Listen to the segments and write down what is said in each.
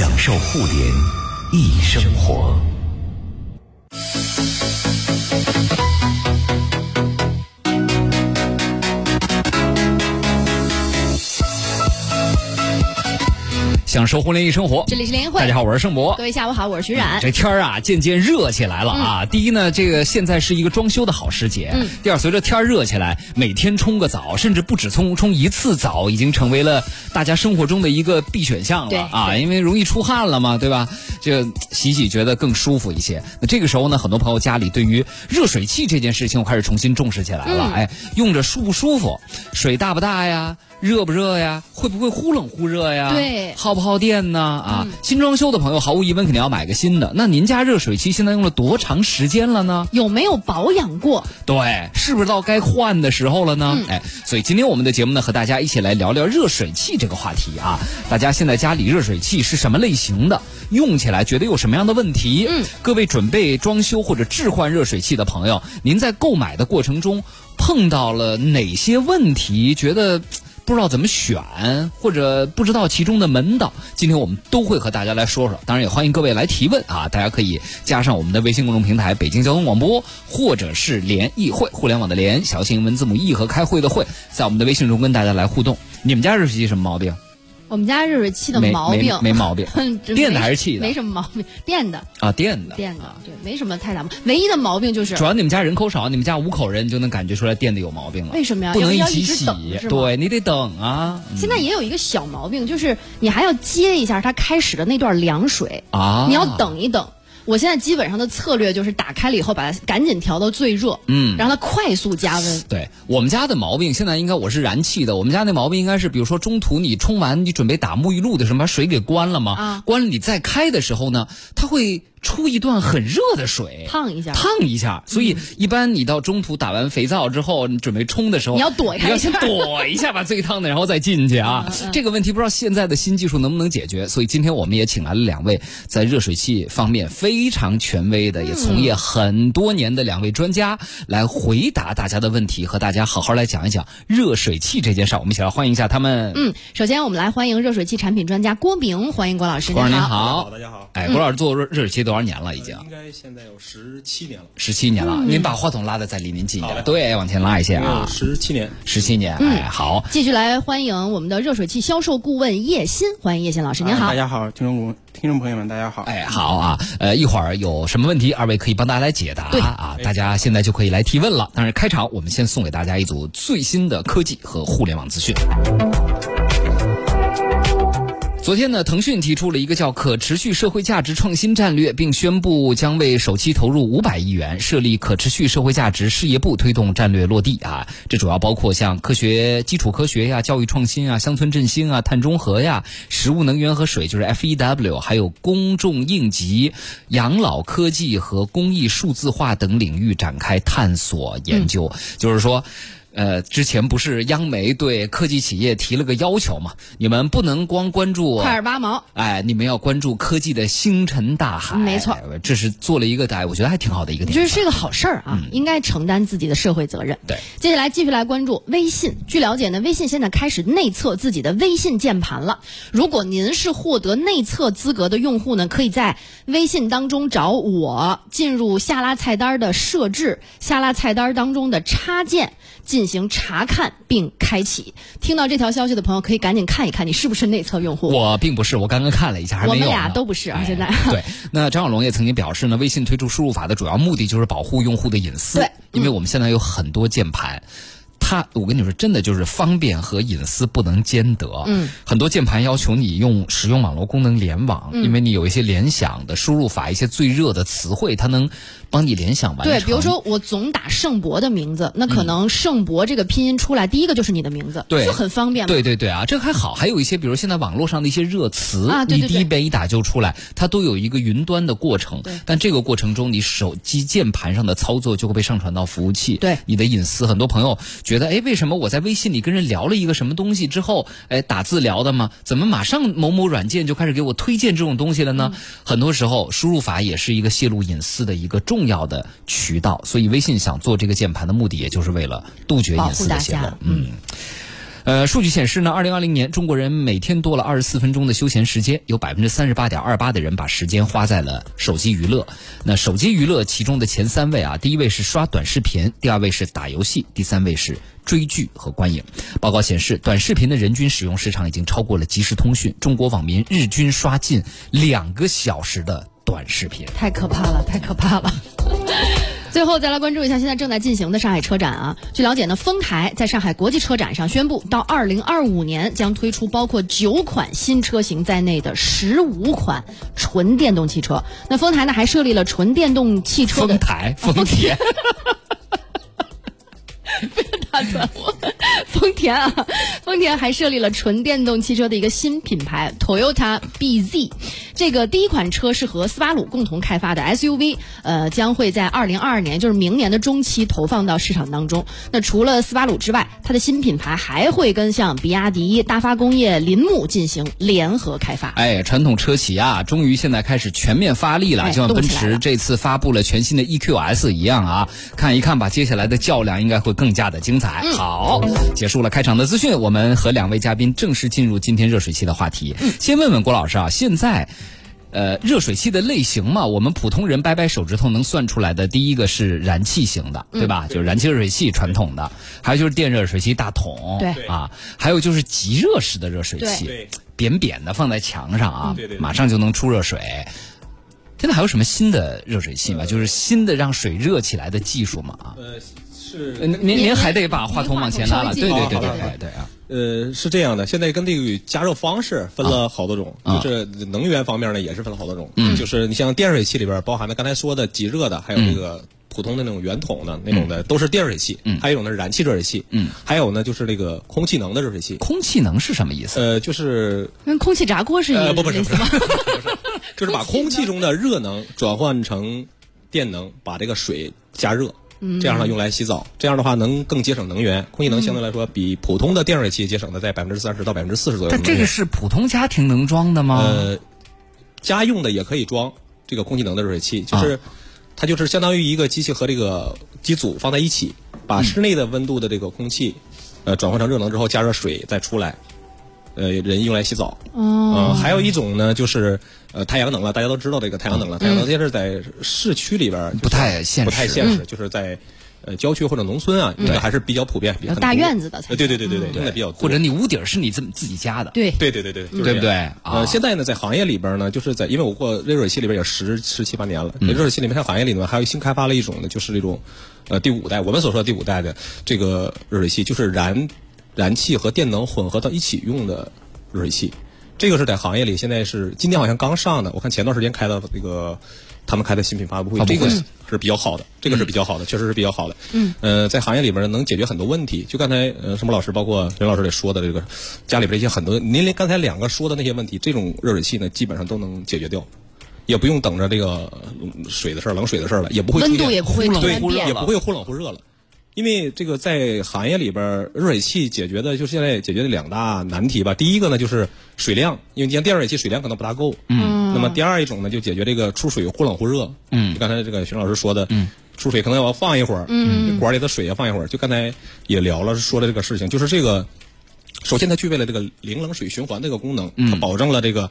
享受互联易生活。享受互联易生活，这里是联谊会。大家好，我是盛博。各位下午好，我是徐冉。这天儿啊，渐渐热起来了啊。第一呢，这个现在是一个装修的好时节。嗯第二，随着天儿热起来，每天冲个澡，甚至不止冲冲一次澡，已经成为了大家生活中的一个必选项了啊。因为容易出汗了嘛，对吧？这洗洗觉得更舒服一些。那这个时候呢，很多朋友家里对于热水器这件事情，我开始重新重视起来了。嗯哎，用着舒不舒服？水大不大呀？热不热呀？会不会忽冷忽热呀？对耗不耗电呢？啊，嗯新装修的朋友毫无疑问肯定要买个新的。那您家热水器现在用了多长时间了呢？有没有保养过？对，是不是到该换的时候了呢？嗯哎，所以今天我们的节目呢，和大家一起来聊聊热水器这个话题啊。大家现在家里热水器是什么类型的？用起来觉得有什么样的问题？嗯，各位准备装修或者置换热水器的朋友，您在购买的过程中碰到了哪些问题？觉得？不知道怎么选，或者不知道其中的门道，今天我们都会和大家来说说。当然，也欢迎各位来提问啊！大家可以加上我们的微信公众平台“北京交通广播”，或者是联谊会，互联网的联，小写英文字母 E 和开会的会，在我们的微信中跟大家来互动。你们家热水器什么毛病？我们家热水器的没毛病 没没毛病这电的还是气的没什么毛病，电的，啊，电的。电的，对，没什么太大毛。唯一的毛病就是主要你们家人口少，你们家五口人，就能感觉出来电的有毛病了。为什么呀不能一起洗对你得等啊。嗯现在也有一个小毛病，就是你还要接一下它开始的那段凉水，啊，你要等一等。我现在基本上的策略就是打开了以后，把它赶紧调到最热，嗯让它快速加温。对我们家的毛病，现在应该我是燃气的。我们家那毛病应该是，比如说中途你冲完，你准备打沐浴露的时候，把水给关了嘛，啊关了你再开的时候呢，它会出一段很热的水，烫一下烫一下。所以一般你到中途打完肥皂之后，你准备冲的时候，你要躲开你要先一下躲一下，把最烫的然后再进去啊。嗯嗯这个问题不知道现在的新技术能不能解决，所以今天我们也请来了两位在热水器方面非常权威的，也从业很多年的两位专家来回答大家的问题，和大家好好来讲一讲热水器这件事儿。我们一起来欢迎一下他们。嗯，首先我们来欢迎热水器产品专家郭明，欢迎郭老师，郭老师您好。好，大家好。哎，郭老师做热热水器多少年了？已经应该现在有十七年了，十七年了。嗯您把话筒拉的再离您近一点，对，往前拉一些啊。十七年。十七年，嗯哎，好。继续来欢迎我们的热水器销售顾问叶鑫，欢迎叶鑫老师，您好啊大。家好，听众听众朋友们，大家好。哎，好啊，呃，一会儿有什么问题，二位可以帮大家来解答对啊，大家现在就可以来提问了。但是开场，我们先送给大家一组最新的科技和互联网资讯。昨天呢，腾讯提出了一个叫“可持续社会价值创新战略”，并宣布将为首期投入五百亿元，设立可持续社会价值事业部，推动战略落地啊。这主要包括像科学、基础科学呀、教育创新啊、乡村振兴啊、碳中和呀、食物能源和水，就是 FEW，还有公众应急、养老科技和公益数字化等领域展开探索研究。就是说。呃，之前不是央媒对科技企业提了个要求嘛？你们不能光关注快二八毛，哎，你们要关注科技的星辰大海。没错哎这是做了一个哎，我觉得还挺好的一个点。我觉得是个好事儿啊，应该承担自己的社会责任。对，接下来继续来关注微信。据了解呢，微信现在开始内测自己的微信键盘了。如果您是获得内测资格的用户呢，可以在微信当中找我，进入下拉菜单的设置，下拉菜单当中的插件进行查看并开启。听到这条消息的朋友，可以赶紧看一看你是不是内测用户。我并不是，我刚刚看了一下，还没有。我们俩都不是啊哎现在对，那张小龙也曾经表示呢，微信推出输入法的主要目的就是保护用户的隐私。对，因为我们现在有很多键盘。它，我跟你说，真的就是方便和隐私不能兼得。嗯，很多键盘要求你用使用网络功能联网，嗯因为你有一些联想的输入法，一些最热的词汇，它能帮你联想完成。对，比如说我总打盛博的名字，那可能盛博这个拼音出来，第一个就是你的名字，对就很方便嘛。对对对啊，这还好，还有一些，比如现在网络上的一些热词，啊对对对你第一遍一打就出来，它都有一个云端的过程。但这个过程中，你手机键盘上的操作就会被上传到服务器。对你的隐私，很多朋友觉得，哎，为什么我在微信里跟人聊了一个什么东西之后，哎，打字聊的吗？怎么马上某某软件就开始给我推荐这种东西了呢？嗯很多时候，输入法也是一个泄露隐私的一个重要的渠道，所以微信想做这个键盘的目的，也就是为了杜绝隐私的泄露。嗯。呃，数据显示呢，二零二零年中国人每天多了二十四分钟的休闲时间，有百分之三十八点二八的人把时间花在了手机娱乐。那手机娱乐其中的前三位啊，第一位是刷短视频，第二位是打游戏，第三位是追剧和观影。报告显示，短视频的人均使用时长已经超过了即时通讯，中国网民日均刷近两个小时的短视频，太可怕了，太可怕了。最后再来关注一下现在正在进行的上海车展啊。据了解呢，丰台在上海国际车展上宣布，到二零二五年将推出包括九款新车型在内的十五款纯电动汽车。那丰台呢还设立了纯电动汽车的丰台丰田。不要打断我，丰田啊，丰田还设立了纯电动汽车的一个新品牌 Toyota BZ。这个第一款车是和斯巴鲁共同开发的 SUV，呃，将会在二零二二年，就是明年的中期投放到市场当中。那除了斯巴鲁之外，它的新品牌还会跟像比亚迪、大发工业、铃木进行联合开发。哎，传统车企啊，终于现在开始全面发力了，就像奔驰这次发布了全新的 EQS 一样啊。看一看吧，接下来的较量应该会更加的精彩。好，结束了开场的资讯，我们和两位嘉宾正式进入今天热水器的话题。先问问郭老师啊，现在。呃，热水器的类型嘛，我们普通人掰掰手指头能算出来的，第一个是燃气型的，对吧？就是燃气热水器传统的，还有就是电热水器大桶，对啊，还有就是极热式的热水器，扁扁的放在墙上啊，马上就能出热水。现在还有什么新的热水器吗？就是新的让水热起来的技术吗？啊？呃，是您您还得把话筒往前拉了，对对对对对对啊。呃，是这样的，现在跟这个加热方式分了好多种，就是能源方面呢也是分了好多种。嗯，就是你像电热水器里边包含的刚才说的即热的，还有这个普通的那种圆筒的那种的，都是电热水器。嗯，还有一种呢是燃气热水器。嗯，还有呢就是那个空气能的热水器。空气能是什么意思？呃，就是跟空气炸锅是一个不不是不是，就是把空气中的热能转换成电能，把这个水加热。这样呢，用来洗澡，这样的话能更节省能源。空气能相对来说比普通的电热水器节省的在百分之三十到百分之四十左右。但这个是普通家庭能装的吗？呃，家用的也可以装这个空气能的热水器，就是它就是相当于一个机器和这个机组放在一起，把室内的温度的这个空气呃转换成热能之后加热水再出来。呃，人用来洗澡。哦。还有一种呢，就是呃太阳能了。大家都知道这个太阳能了。太阳能现在是在市区里边不太现实，不太现实。就是在呃郊区或者农村啊，这个还是比较普遍。比较大院子的。对对对对对，用的比较多。或者你屋顶是你自自己家的。对对对对对，对不对？呃，现在呢，在行业里边呢，就是在因为我过热水器里边也十十七八年了。热水器里面，在行业里面还有新开发了一种呢，就是这种呃第五代，我们所说的第五代的这个热水器，就是燃。燃气和电能混合到一起用的热水器，这个是在行业里现在是今天好像刚上的。我看前段时间开的那个他们开的新品发布会，这个是比较好的，这个是比较好的，确实是比较好的。嗯，呃，在行业里边能解决很多问题。就刚才呃什么老师，包括任老师也说的这个家里边一些很多，您连刚才两个说的那些问题，这种热水器呢基本上都能解决掉，也不用等着这个水的事儿、冷水的事儿了，也不会温度也不会对，也不会忽冷忽热了。因为这个在行业里边，热水器解决的就是现在解决的两大难题吧。第一个呢就是水量，因为你像电热水器水量可能不大够。嗯。那么第二一种呢，就解决这个出水忽冷忽热。嗯。就刚才这个徐老师说的，嗯，出水可能要放一会儿。嗯。管里的水要放一会儿。就刚才也聊了说的这个事情，就是这个，首先它具备了这个零冷水循环这个功能，它保证了这个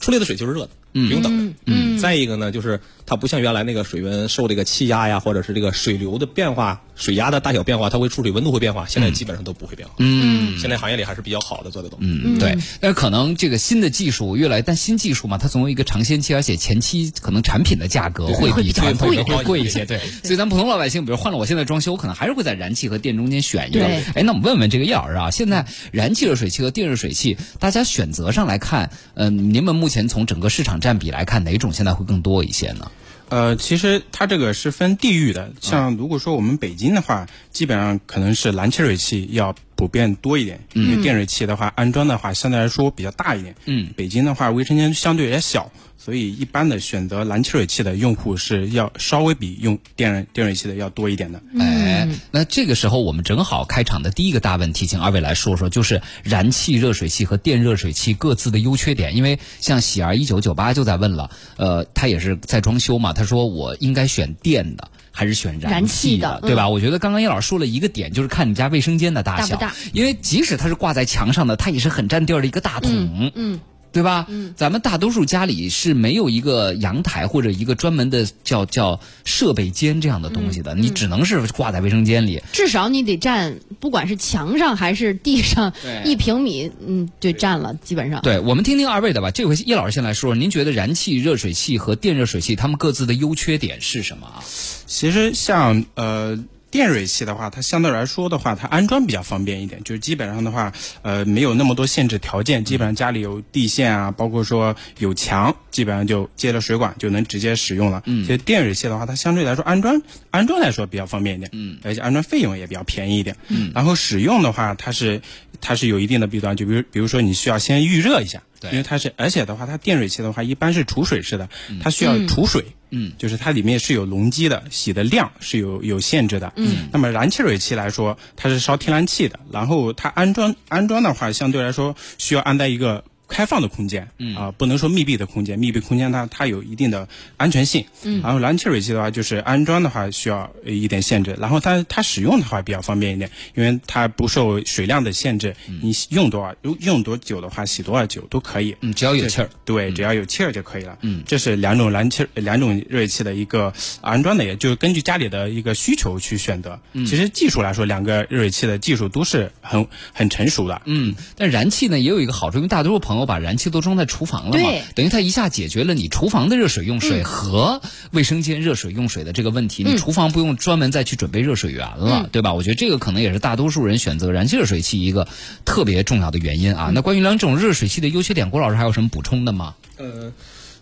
出来的水就是热的。不用等。嗯，再一个呢，就是它不像原来那个水温受这个气压呀，或者是这个水流的变化、水压的大小变化，它会出水温度会变化。现在基本上都不会变化。嗯，现在行业里还是比较好的做的都。嗯，对。但是可能这个新的技术越来，但新技术嘛，它总有一个尝鲜期，而且前期可能产品的价格会比传统的会贵一些。对。所以咱普通老百姓，比如换了我现在装修，可能还是会在燃气和电中间选一个。哎，那我们问问这个叶老师啊，现在燃气热水器和电热水器，大家选择上来看，嗯，您们目前从整个市场占比来看，哪种？现在会更多一些呢。呃，其实它这个是分地域的。像如果说我们北京的话，基本上可能是燃气水器要普遍多一点，因为电水器的话安装的话相对来说比较大一点。嗯，北京的话卫生间相对也小，所以一般的选择燃气热水器的用户是要稍微比用电电热水器的要多一点的。哎，那这个时候我们正好开场的第一个大问题，请二位来说说，就是燃气热水器和电热水器各自的优缺点。因为像喜儿一九九八就在问了，呃，他也是在装修嘛，他说我应该选电的。还是选燃气的，对吧？我觉得刚刚叶老师说了一个点，就是看你家卫生间的大小，大因为即使它是挂在墙上的，它也是很占地儿的一个大桶。嗯。对吧？嗯，咱们大多数家里是没有一个阳台或者一个专门的叫叫设备间这样的东西的，你只能是挂在卫生间里。至少你得占，不管是墙上还是地上，一平米，嗯，就占了，基本上。对我们听听二位的吧。这回叶老师先来说，您觉得燃气热水器和电热水器它们各自的优缺点是什么啊？其实像呃。电水器的话，它相对来说的话，它安装比较方便一点，就是基本上的话，呃，没有那么多限制条件，基本上家里有地线啊，包括说有墙，基本上就接了水管就能直接使用了。嗯，其实电水器的话，它相对来说安装安装来说比较方便一点，嗯，而且安装费用也比较便宜一点。嗯，然后使用的话，它是它是有一定的弊端，就比如比如说你需要先预热一下。因为它是，而且的话，它电水器的话一般是储水式的，它需要储水，嗯，就是它里面是有容积的，洗的量是有有限制的，嗯。那么燃气水器来说，它是烧天然气的，然后它安装安装的话，相对来说需要安在一个。开放的空间，啊，不能说密闭的空间。密闭空间它它有一定的安全性。嗯。然后燃气水器的话，就是安装的话需要一点限制。然后它它使用的话比较方便一点，因为它不受水量的限制。你用多少用用多久的话，洗多少久都可以。嗯，只要有气儿。对，只要有气儿就可以了。嗯。这是两种燃气两种热水器的一个安装的，也就是根据家里的一个需求去选择。嗯。其实技术来说，两个热水器的技术都是很很成熟的。嗯。但燃气呢也有一个好处，因为大多数朋友。我把燃气都装在厨房了嘛？等于它一下解决了你厨房的热水用水和卫生间热水用水的这个问题。你厨房不用专门再去准备热水源了，对吧？我觉得这个可能也是大多数人选择燃气热水器一个特别重要的原因啊。那关于两种热水器的优缺点，郭老师还有什么补充的吗？呃，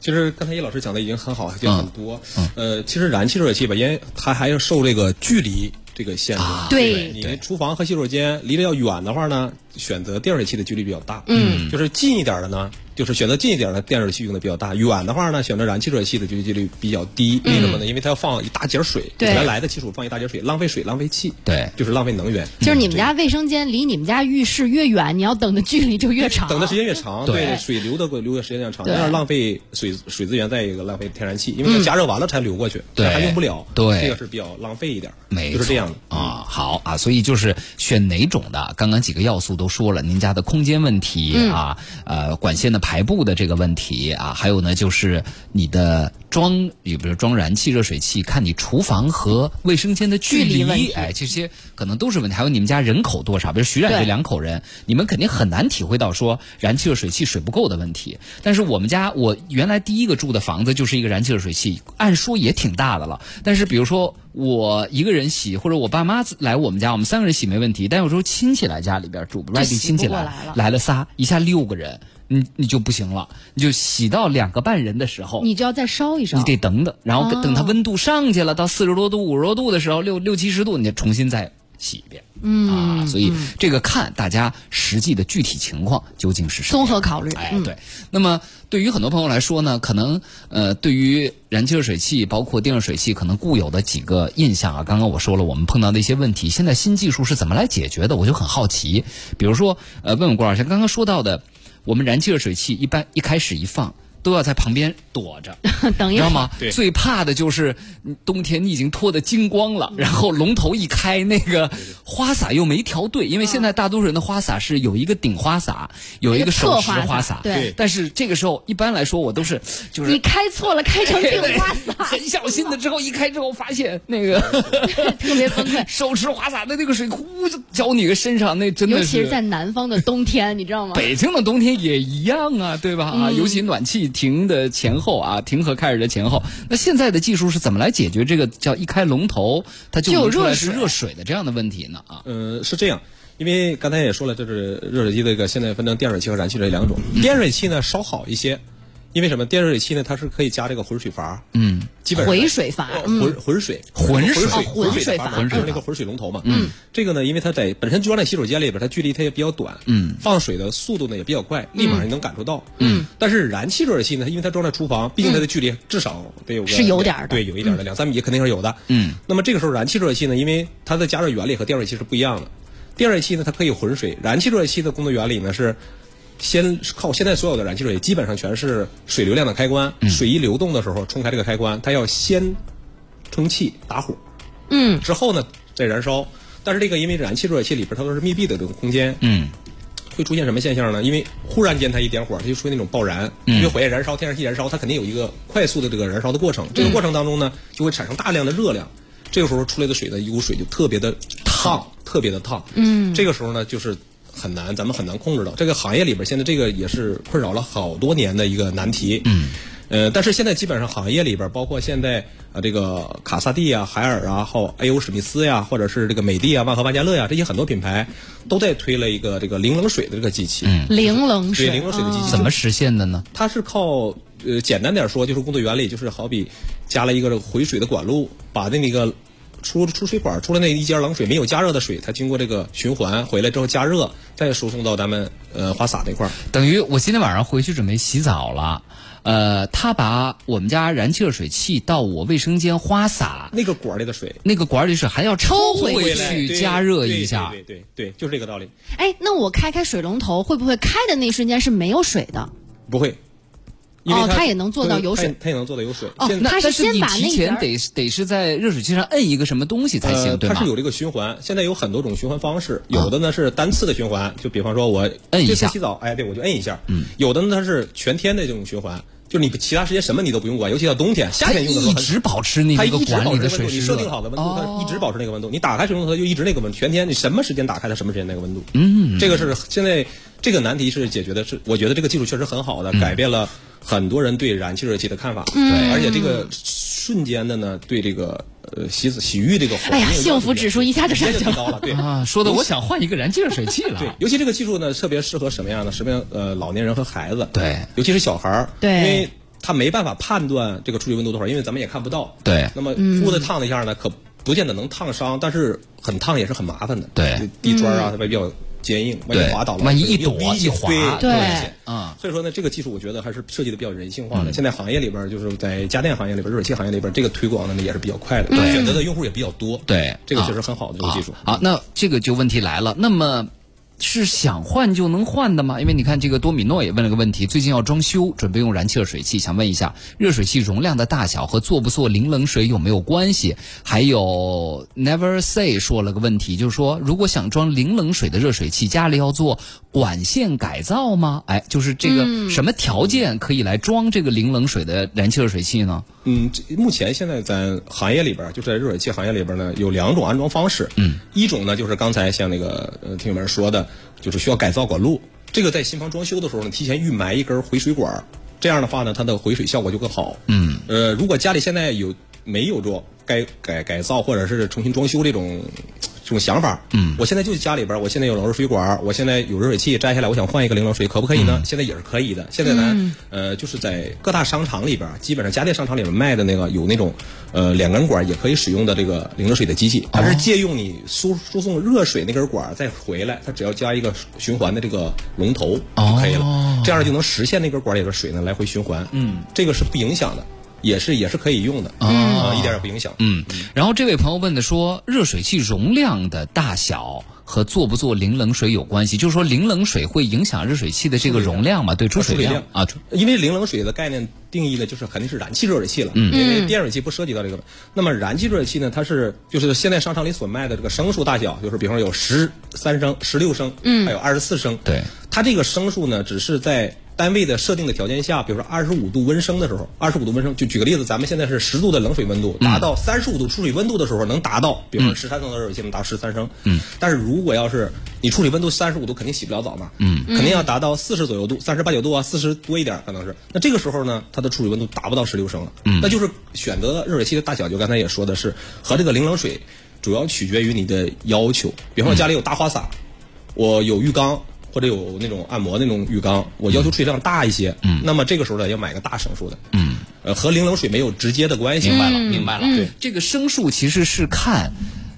其实刚才叶老师讲的已经很好，讲很多。呃，其实燃气热水器吧，因为它还要受这个距离这个限制。对，你厨房和洗手间离得要远的话呢？选择电热水器的几率比较大，嗯，就是近一点的呢，就是选择近一点的电热水器用的比较大。远的话呢，选择燃气热水器的几率比较低。为什么呢？因为它要放一大截水，原来的技术放一大截水，浪费水，浪费气，对，就是浪费能源。就是你们家卫生间离你们家浴室越远，你要等的距离就越长，等的时间越长，对，水流的流的时间越长，这样浪费水水资源，再一个浪费天然气，因为它加热完了才流过去，对，还用不了，对，这个是比较浪费一点，没就是这样的啊。好啊，所以就是选哪种的，刚刚几个要素都说了，您家的。空间问题啊，呃，管线的排布的这个问题啊，还有呢，就是你的装，比如装燃气热水器，看你厨房和卫生间的距离，哎，这些可能都是问题。还有你们家人口多少？比如徐冉这两口人，你们肯定很难体会到说燃气热水器水不够的问题。但是我们家，我原来第一个住的房子就是一个燃气热水器，按说也挺大的了。但是比如说我一个人洗，或者我爸妈来我们家，我们三个人洗没问题。但有时候亲戚来家里边住，外地亲戚来。来了仨，一下六个人，你你就不行了，你就洗到两个半人的时候，你就要再烧一烧，你得等等，然后等它温度上去了，到四十多度、五十多度的时候，六六七十度，你就重新再洗一遍。嗯啊，所以这个看大家实际的具体情况究竟是什么，综合考虑。哎，对。那么对于很多朋友来说呢，可能呃，对于燃气热水器包括电热水器，可能固有的几个印象啊，刚刚我说了，我们碰到的一些问题，现在新技术是怎么来解决的？我就很好奇。比如说，呃，问问郭老师，刚刚说到的，我们燃气热水器一般一开始一放。都要在旁边躲着，等一知道吗？对，最怕的就是冬天你已经脱得精光了，然后龙头一开，那个花洒又没调对，因为现在大多数人的花洒是有一个顶花洒，有一个手持花洒，对。但是这个时候一般来说我都是就是你开错了，开成顶花洒，很小心的。之后一开之后发现那个 特别崩溃，手持花洒的那个水呼就浇你个身上，那真的尤其是在南方的冬天，你知道吗？北京的冬天也一样啊，对吧？啊，尤其暖气。停的前后啊，停和开始的前后。那现在的技术是怎么来解决这个叫一开龙头它就有热是热水的这样的问题呢？啊，呃，是这样，因为刚才也说了，就是热水器这个现在分成电水器和燃气这两种。电水器呢稍好一些，因为什么？电热水器呢，它是可以加这个混水阀，嗯，基本上回水阀呃嗯。混混水。混水。哦混水混水阀水阀。门就是那个混水龙头嘛。嗯，这个呢，因为它在本身装在洗手间里边，它距离它也比较短，嗯，放水的速度呢也比较快，立马你能感受到。嗯，但是燃气热水器呢，因为它装在厨房，毕竟它的距离至少得有个是有点儿的。对，有一点的，两三米肯定是有的。嗯，那么这个时候燃气热水器呢，因为它的加热原理和电热水器是不一样的。电热水器呢，它可以混水；燃气热水器的工作原理呢是，先靠现在所有的燃气热水基本上全是水流量的开关，水一流动的时候冲开这个开关，它要先充气打火，嗯，之后呢再燃烧。但是这个因为燃气热水器里边它都是密闭的这种空间，嗯，会出现什么现象呢？因为忽然间它一点火，它就出现那种爆燃，因为火焰燃烧、天然气燃烧，它肯定有一个快速的这个燃烧的过程。这个过程当中呢，就会产生大量的热量，这个时候出来的水呢，一股水就特别的烫，特别的烫。嗯，这个时候呢，就是很难，咱们很难控制到。这个行业里边现在这个也是困扰了好多年的一个难题。嗯。呃，但是现在基本上行业里边，包括现在呃这个卡萨帝啊、海尔啊，还有 A.O. 史密斯呀，或者是这个美的啊、万和万家乐呀，这些很多品牌都在推了一个这个零冷水的这个机器。嗯，零冷水，对零冷水的机器怎么实现的呢？它是靠呃简单点说，就是工作原理，就是好比加了一个回水的管路，把那个出出水管出了那一节冷水没有加热的水，它经过这个循环回来之后加热，再输送到咱们呃花洒那块儿。等于我今天晚上回去准备洗澡了，呃，他把我们家燃气热水器到我卫生间花洒那个管里的水那个管里水还要抽回去加热一下。对对对对，对就是这个道理。哎，那我开开水龙头，会不会开的那一瞬间是没有水的？不会，因为哦它它也能做到有水它也能做到有水。那但是你先把那提前得得是在热水器上摁一个什么东西才行，呃，对吗？它是有这个循环，现在有很多种循环方式，有的呢是单次的循环，就比方说我摁一下洗澡，哎，对我就摁一下。嗯，有的呢它是全天的这种循环，就是你其他时间什么你都不用管，尤其到冬天、夏天用的时候它一直保持那个温度，你设定好的温度，哦它一直保持那个温度。你打开水龙头，它就一直那个温度，全天你什么时间打开它，什么时间那个温度。嗯，这个是现在这个难题是解决的是，我觉得这个技术确实很好的，嗯改变了很多人对燃气热水器的看法。对，而且这个瞬间的呢，对这个呃洗洗浴这个环哎呀境幸福指数一下就上直接去了提高了。对啊，说的我想换一个燃气热水器了。对，尤其这个技术呢，特别适合什么样的？什么样呃老年人和孩子？对尤其是小孩儿。对因为他没办法判断这个出水温度多少，因为咱们也看不到。对那么屋子烫了一下呢，可不见得能烫伤，但是很烫也是很麻烦的。对，地砖啊，它比较坚硬，万一滑倒了，万一一有躲危险一滑对啊所以说呢，这个技术我觉得还是设计的比较人性化的。现在行业里边就是在家电行业里边、热水器行业里边，这个推广的呢也是比较快的，选择的用户也比较多。对这个啊确实很好的这个技术。好，那这个就问题来了，那么。是想换就能换的吗？因为你看，这个多米诺也问了个问题，最近要装修，准备用燃气热水器，想问一下，热水器容量的大小和做不做零冷水有没有关系？还有 Never Say 说了个问题，就是说，如果想装零冷水的热水器，家里要做管线改造吗？哎，就是这个什么条件可以来装这个零冷水的燃气热水器呢？嗯，这目前现在咱行业里边，就是在热水器行业里边呢，有两种安装方式。嗯，一种呢就是刚才像那个呃听友们说的，就是需要改造管路。这个在新房装修的时候呢，提前预埋一根回水管，这样的话呢，它的回水效果就更好。嗯，呃，如果家里现在有没有做该改改造或者是重新装修这种这种想法，嗯，我现在就家里边，我现在有冷热水管，我现在有热水器摘下来，我想换一个零冷水，可不可以呢？现在也是可以的。现在呢，呃，就是在各大商场里边，基本上家电商场里面卖的那个有那种呃两根管也可以使用的这个零热水的机器，它是借用你输输送热水那根管再回来，它只要加一个循环的这个龙头就可以了，这样就能实现那根管里的水呢来回循环。嗯，这个是不影响的。也是也是可以用的啊、一点也不影响。嗯，然后这位朋友问的说，热水器容量的大小和做不做零冷水有关系，就是说零冷水会影响热水器的这个容量嘛？对，出水量？啊，因为零冷水的概念定义的，就是肯定是燃气热水器了，嗯，因为电热水器不涉及到这个。那么燃气热水器呢，它是就是现在商场里所卖的这个升数大小，就是比方说有十三升、十六升，嗯，还有二十四升，对，它这个升数呢，只是在单位的设定的条件下，比如说二十五度温升的时候，二十五度温升，就举个例子，咱们现在是十度的冷水温度，达到三十五度出水温度的时候，能达到，比如说十三升的热水器能达十三升，嗯，但是如果要是你出水温度三十五度，肯定洗不了澡嘛，嗯，肯定要达到四十左右度，三十八九度啊，四十多一点可能是，那这个时候呢，它的出水温度达不到十六升了，嗯，那就是选择热水器的大小，就刚才也说的是和这个零冷水主要取决于你的要求，比方说家里有大花洒，我有浴缸。或者有那种按摩那种浴缸，我要求出水量大一些，嗯，那么这个时候呢要买个大升数的，嗯，呃，和零冷水没有直接的关系。明白了，明白了。对。这个升数其实是看。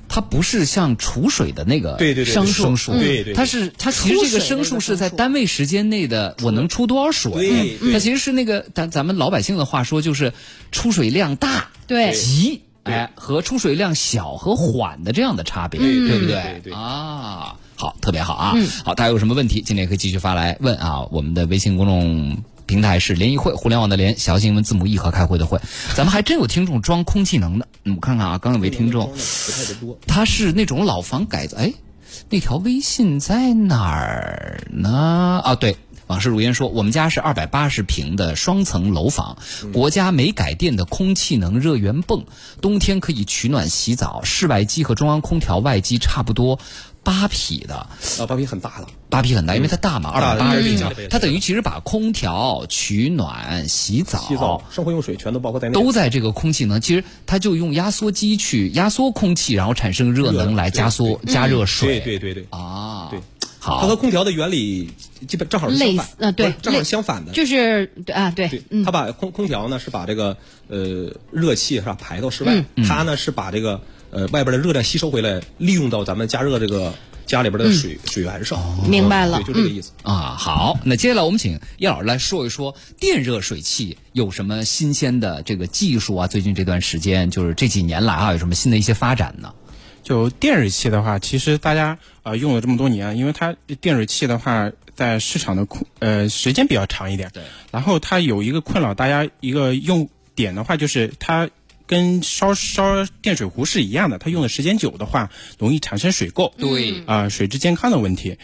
它不是像储水的那个对对对升数升数，对对它是它其实这个升数是在单位时间内的，我能出多少水？对对。它其实是那个咱咱们老百姓的话说，就是出水量大对。急，哎，和出水量小和缓的这样的差别，对对不对对啊，好，特别好啊！好，大家有什么问题，今天也可以继续发来问啊。我们的微信公众平台是联谊会，互联网的联，小型英文字母 E 和开会的会。咱们还真有听众装空气能的，嗯我看看啊，刚有位听众，不太的多。他是那种老房改造，哎，那条微信在哪儿呢？啊，对。往事如烟说，我们家是二百八十平的双层楼房，国家没改电的空气能热源泵，冬天可以取暖洗澡，室外机和中央空调外机差不多八匹的，啊，八匹很大了，八匹很大，因为它大嘛，二百八十平它等于其实把空调、取暖、洗澡、洗澡、生活用水全都包括在内。都在这个空气能，其实它就用压缩机去压缩空气，然后产生热能来加缩加热水。对对对对，啊，对，好，它和空调的原理基本正好是相类反对正好相反的。就是对啊对对，嗯它把空空调呢是把这个呃热气是吧排到室外，嗯它呢是把这个呃外边的热量吸收回来，利用到咱们加热这个家里边的水、水源上。嗯明白了对，就这个意思。啊，好，那接下来我们请叶老师来说一说电热水器有什么新鲜的这个技术啊？最近这段时间，就是这几年来啊，有什么新的一些发展呢？就电水器的话，其实大家呃用了这么多年，因为它电水器的话，在市场的空呃时间比较长一点，对。然后它有一个困扰，大家一个用点的话，就是它跟烧烧电水壶是一样的，它用的时间久的话，容易产生水垢，对啊、水质健康的问题。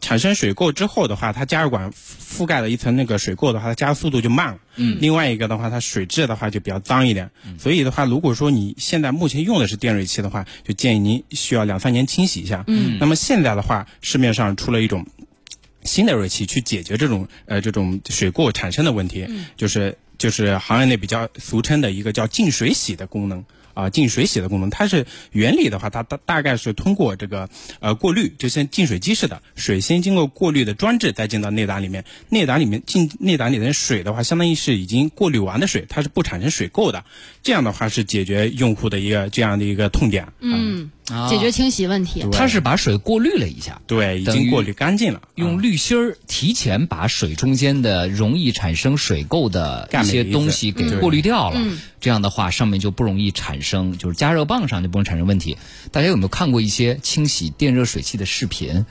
产生水垢之后的话，它加热管覆覆盖了一层那个水垢的话，它加热速度就慢了。嗯。另外一个的话，它水质的话就比较脏一点。所以的话，如果说你现在目前用的是电水器的话，就建议您需要两三年清洗一下。嗯。那么现在的话，市面上出了一种新的热器去解决这种呃这种水垢产生的问题，就是就是行业内比较俗称的一个叫净水洗的功能。啊，净水洗的功能，它是原理的话，它大大概是通过这个呃过滤，就像净水机似的，水先经过过滤的装置，再进到内胆里面。内胆里面进内胆里的水的话，相当于是已经过滤完的水，它是不产生水垢的。这样的话是解决用户的一个这样的一个痛点。嗯，解决清洗问题。它是把水过滤了一下。对，已经过滤干净了。用滤芯儿提前把水中间的容易产生水垢的一些东西给嗯过滤掉了，这样的话上面就不容易产生，就是加热棒上就不容易产生问题。大家有没有看过一些清洗电热水器的视频？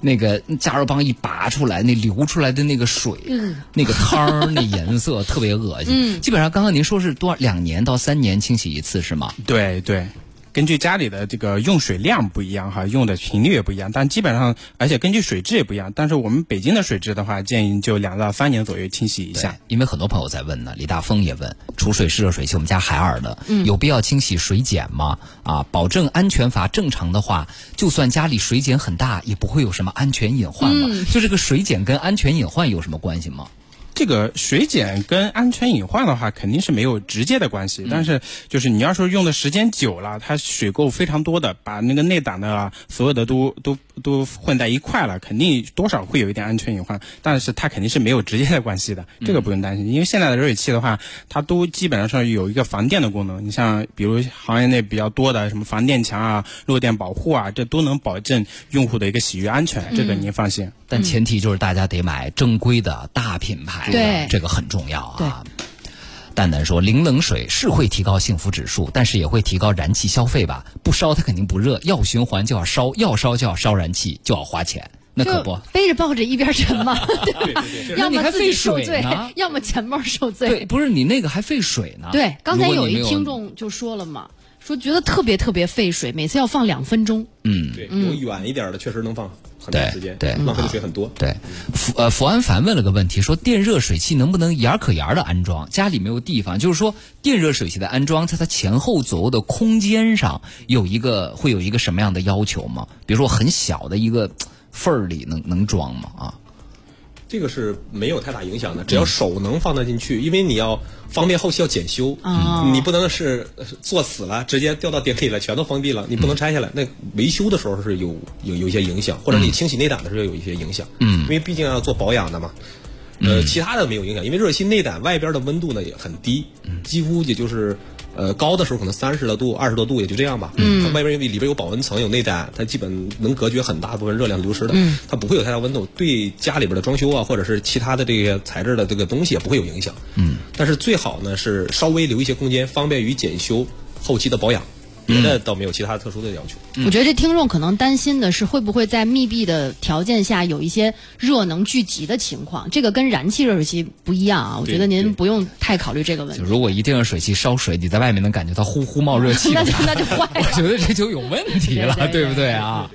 那个加热棒一拔出来，那流出来的那个水，那个汤儿，那颜色特别恶心。基本上刚刚您说是多少两年到三年清洗一次是吗？对对，根据家里的这个用水量不一样哈，用的频率也不一样，但基本上而且根据水质也不一样。但是我们北京的水质的话，建议就两到三年左右清洗一下。，因为很多朋友在问呢，李大峰也问，储水式热水器，我们家海尔的，嗯有必要清洗水碱吗？啊，保证安全阀正常的话，就算家里水碱很大，也不会有什么安全隐患嘛。嗯就这个水碱跟安全隐患有什么关系吗？这个水碱跟安全隐患的话，肯定是没有直接的关系。但是就是你要说用的时间久了，它水垢非常多的，把那个内胆的啊所有的都都都混在一块了，肯定多少会有一点安全隐患。但是它肯定是没有直接的关系的，这个不用担心。因为现在的热水器的话，它都基本上有一个防电的功能。你像比如行业内比较多的什么防电墙啊、漏电保护啊，这都能保证用户的一个洗浴安全，这个您放心。但前提就是大家得买正规的大品牌的，这个很重要啊。蛋蛋说，零冷水是会提高幸福指数，但是也会提高燃气消费吧？不烧它肯定不热，要循环就要烧，要烧就要烧燃气，就要花钱，那可不。背着抱着一边沉嘛，对对对对，要么自己费受罪水，要么钱包受罪。对，不是你那个还费水呢。对，刚才有一听众就说了嘛，说觉得特别特别费水，每次要放两分钟。嗯，对，有远一点的确实能放很长时间，对对浪费的水很多。对，福呃福安凡问了个问题，说电热水器能不能眼儿可眼儿的安装？家里没有地方，就是说电热水器的安装，在它前后左右的空间上有一个会有一个什么样的要求吗？比如说很小的一个缝儿里能能装吗？啊，这个是没有太大影响的，只要手能放得进去，因为你要方便后期要检修，哦。你不能是呃做死了，直接掉到电里了，全都封闭了，你不能拆下来。那维修的时候是有有有一些影响，或者你清洗内胆的时候有一些影响，嗯，因为毕竟要做保养的嘛。呃，其他的没有影响，因为热水器内胆外边的温度呢也很低，几乎也就是呃高的时候可能三十多度、二十多度也就这样吧。嗯，它外边因为里边有保温层、有内胆，它基本能隔绝很大部分热量流失的。嗯，它不会有太大温度，对家里边的装修啊，或者是其他的这些材质的这个东西也不会有影响。嗯，但是最好呢是稍微留一些空间，方便于检修、后期的保养。别的倒没有其他特殊的要求。我觉得这听众可能担心的是，会不会在密闭的条件下有一些热能聚集的情况？这个跟燃气热水器不一样啊。我觉得您不用太考虑这个问题。就如果一定热水器烧水，你在外面能感觉到呼呼冒热气 那就那就坏了 我。觉得这就有问题了，对对对不对啊？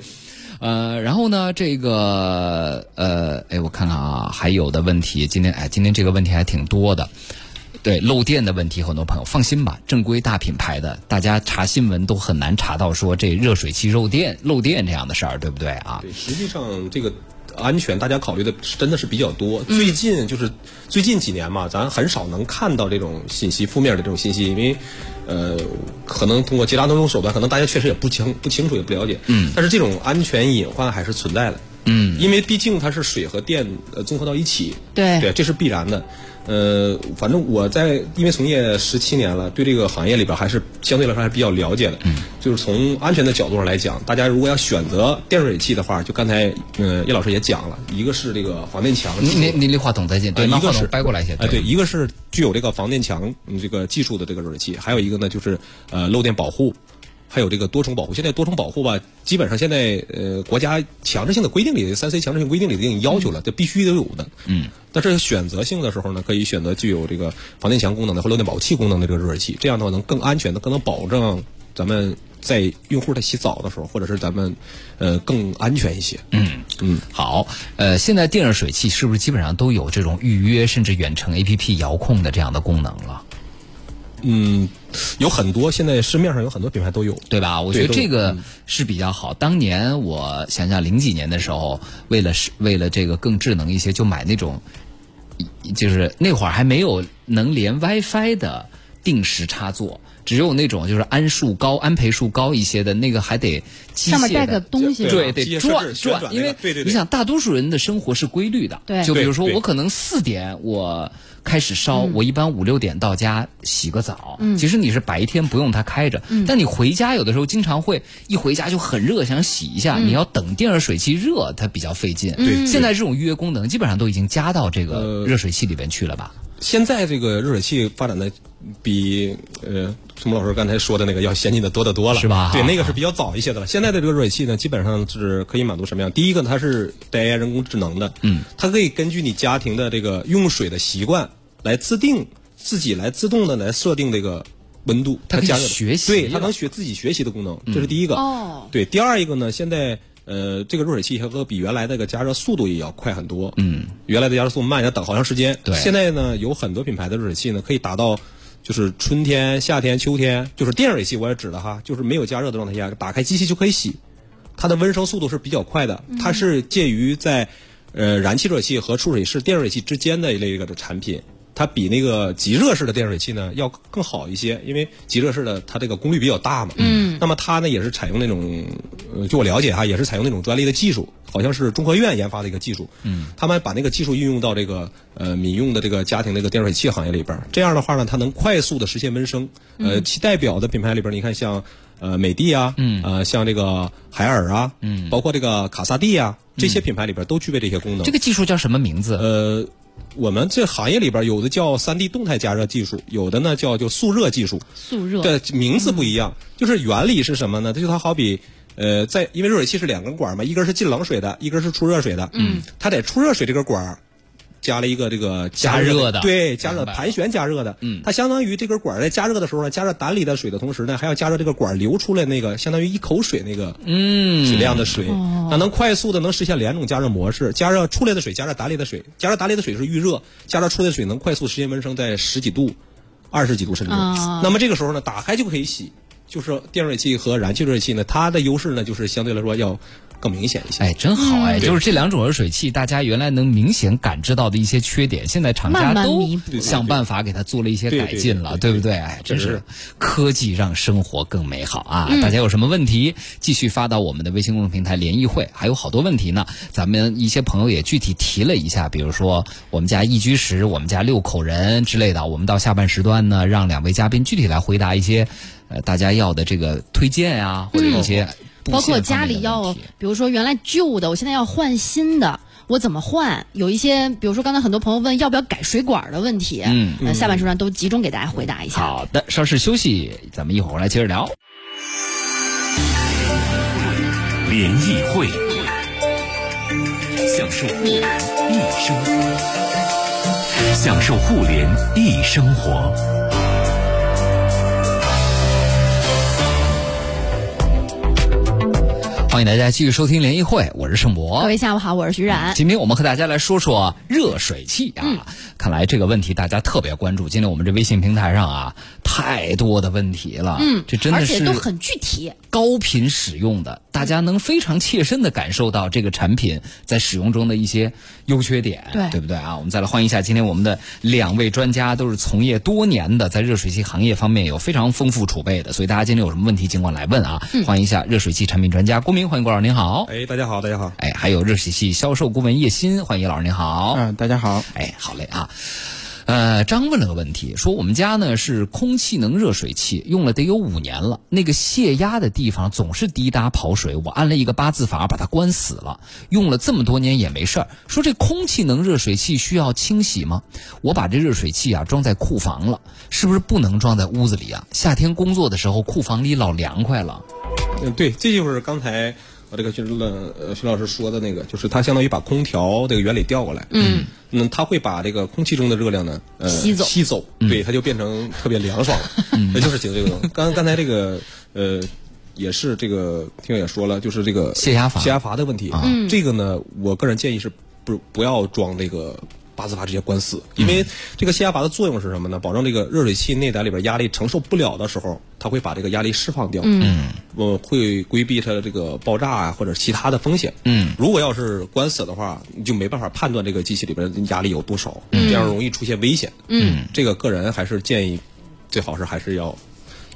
呃，然后呢，这个呃，哎，我看看啊，还有的问题，今天哎，今天这个问题还挺多的。对漏电的问题，很多朋友放心吧，正规大品牌的，大家查新闻都很难查到说这热水器漏电漏电这样的事儿，对不对啊？对，实际上这个安全大家考虑的真的是比较多。最近就是最近几年嘛，咱很少能看到这种信息负面的这种信息，因为呃，可能通过其他多种手段，可能大家确实也不清不清楚也不了解。嗯，但是这种安全隐患还是存在的。嗯，因为毕竟它是水和电呃综合到一起。对对，这是必然的。呃，反正我在因为从业十七年了，对这个行业里边还是相对来说还是比较了解的。嗯，就是从安全的角度上来讲，大家如果要选择电热水器的话，就刚才呃叶老师也讲了，一个是这个防电墙您您您离话筒再近，对，一个是掰过来一些。哎，对，一个是具有这个防电墙嗯这个技术的这个热水器，还有一个呢就是呃漏电保护，还有这个多重保护。现在多重保护吧，基本上现在呃国家强制性的规定里，三 C 强制性规定里已经要求了，这必须得有的。嗯。但是选择性的时候呢，可以选择具有这个防电墙功能的和漏电保护器功能的这个热水器，这样的话能更安全的，更能保证咱们在用户在洗澡的时候，或者是咱们呃更安全一些。嗯嗯。好，呃，现在电热水器是不是基本上都有这种预约甚至远程 APP 遥控的这样的功能了？嗯，有很多现在市面上有很多品牌都有。对吧？我觉得这个是比较好。当年我想想零几年的时候，为了是为了这个更智能一些，就买那种，就是那会儿还没有能连 WiFi 的定时插座，只有那种就是安数高、安培数高一些的那个还得机械上面带的个东西对，得转转因为你想，大多数人的生活是规律的，对就比如说我可能四点我开始烧，嗯我一般五六点到家洗个澡。其实你是白天不用它开着，嗯但你回家有的时候经常会一回家就很热，想洗一下，嗯你要等电热水器热，它比较费劲。对现在这种预约功能基本上都已经加到这个呃热水器里边去了吧？现在这个热水器发展的比呃什么老师刚才说的那个要先进的多得多了，是吧？对，那个是比较早一些的了。现在的这个热水器呢，基本上是可以满足什么样？第一个，它是带 AI 人工智能的，嗯，它可以根据你家庭的这个用水的习惯来自定自己来自动的来设定这个温度，它加热学习对，它能学自己学习的功能，这是第一个。哦。对，第二一个呢，现在呃，这个热水器和比原来那个加热速度也要快很多。嗯，原来的加热速度慢，要等好长时间。对现在呢，有很多品牌的热水器呢，可以达到就是春天、夏天、秋天，就是电热水器我也指的哈，就是没有加热的状态下，打开机器就可以洗。它的温升速度是比较快的，它是介于在呃燃气热水器和出水式电热水器之间的一类一个的产品。它比那个极热式的电热水器呢要更好一些，因为极热式的它这个功率比较大嘛。嗯。那么它呢也是采用那种，呃，据我了解哈，也是采用那种专利的技术，好像是中科院研发的一个技术。嗯。他们把那个技术运用到这个呃民用的这个家庭这个电热水器行业里边，这样的话呢，它能快速的实现温升。呃，其代表的品牌里边，你看像呃美的啊，嗯，呃像这个海尔啊，嗯，包括这个卡萨帝啊，这些品牌里边都具备这些功能。这个技术叫什么名字？呃，我们这行业里边有的叫三 D 动态加热技术，有的呢叫就速热技术，速热对，名字不一样，就是原理是什么呢？它就它好比。呃，在因为热水器是两根管嘛，一根是进冷水的，一根是出热水的。嗯，它得出热水这根管儿加了一个这个加热热的对，加热盘旋加热的。嗯，它相当于这根管儿在加热的时候呢，加热胆里的水的同时呢，还要加热这个管儿流出来那个相当于一口水那个嗯质量的水，那能快速的能实现两种加热模式，加热出来的水，加热胆里的水，加热胆里的水是预热，加热出来的水能快速实现温升在十几度、二十几度甚至。啊那么这个时候呢，打开就可以洗。就是电热水器和燃气热水器呢，它的优势呢，就是相对来说要更明显一些。哎，真好哎！嗯就是这两种热水器，大家原来能明显感知到的一些缺点，现在厂家都想办法给它做了一些改进了，对不对？哎，真是是科技让生活更美好啊！嗯大家有什么问题，继续发到我们的微信公众平台“联谊会”，还有好多问题呢。咱们一些朋友也具体提了一下，比如说我们家一居室，我们家六口人之类的。我们到下半时段呢，让两位嘉宾具体来回答一些呃大家要的这个推荐啊，或者一些包括家里要，比如说原来旧的，我现在要换新的，我怎么换？有一些，比如说刚才很多朋友问要不要改水管的问题，嗯那下半时段都集中给大家回答一下。好的，稍事休息，咱们一会儿回来接着聊。联谊会，享受互联易生活，享受互联易生活。欢迎大家继续收听联谊会，我是盛博。各位下午好，我是徐冉。今天我们和大家来说说热水器啊，嗯看来这个问题大家特别关注。今天我们这微信平台上啊，太多的问题了，嗯，这真的而且是都很具体。高频使用的，大家能非常切身的感受到这个产品在使用中的一些优缺点，对对不对啊？我们再来欢迎一下今天我们的两位专家，都是从业多年的，在热水器行业方面有非常丰富储备的，所以大家今天有什么问题尽管来问啊！嗯欢迎一下热水器产品专家郭明，欢迎郭老师您好。哎，大家好，大家好。哎，还有热水器销售顾问叶鑫，欢迎叶老师您好。嗯、大家好。哎，好嘞啊。呃，张问了个问题，说我们家呢是空气能热水器，用了得有五年了，那个泄压的地方总是滴答跑水，我按了一个八字阀把它关死了，用了这么多年也没事儿。说这空气能热水器需要清洗吗？我把这热水器啊装在库房了，是不是不能装在屋子里啊？夏天工作的时候库房里老凉快了。嗯，对，这就是刚才这个徐乐呃徐老师说的那个，就是它相当于把空调这个原理调过来。嗯，嗯，它会把这个空气中的热量呢，呃，吸走吸走，对，它就变成特别凉爽了。嗯，那就是解决这个。刚刚才这个呃。也是这个听友也说了，就是这个泄压阀泄压阀的问题。嗯，这个呢，我个人建议是不不要装这个八字阀直接关死，因为这个泄压阀的作用是什么呢？保证这个热水器内胆里边压力承受不了的时候，它会把这个压力释放掉。嗯，呃，会规避它的这个爆炸啊或者其他的风险。嗯，如果要是关死的话，你就没办法判断这个机器里边的压力有多少，这样容易出现危险。嗯，这个个人还是建议，最好是还是要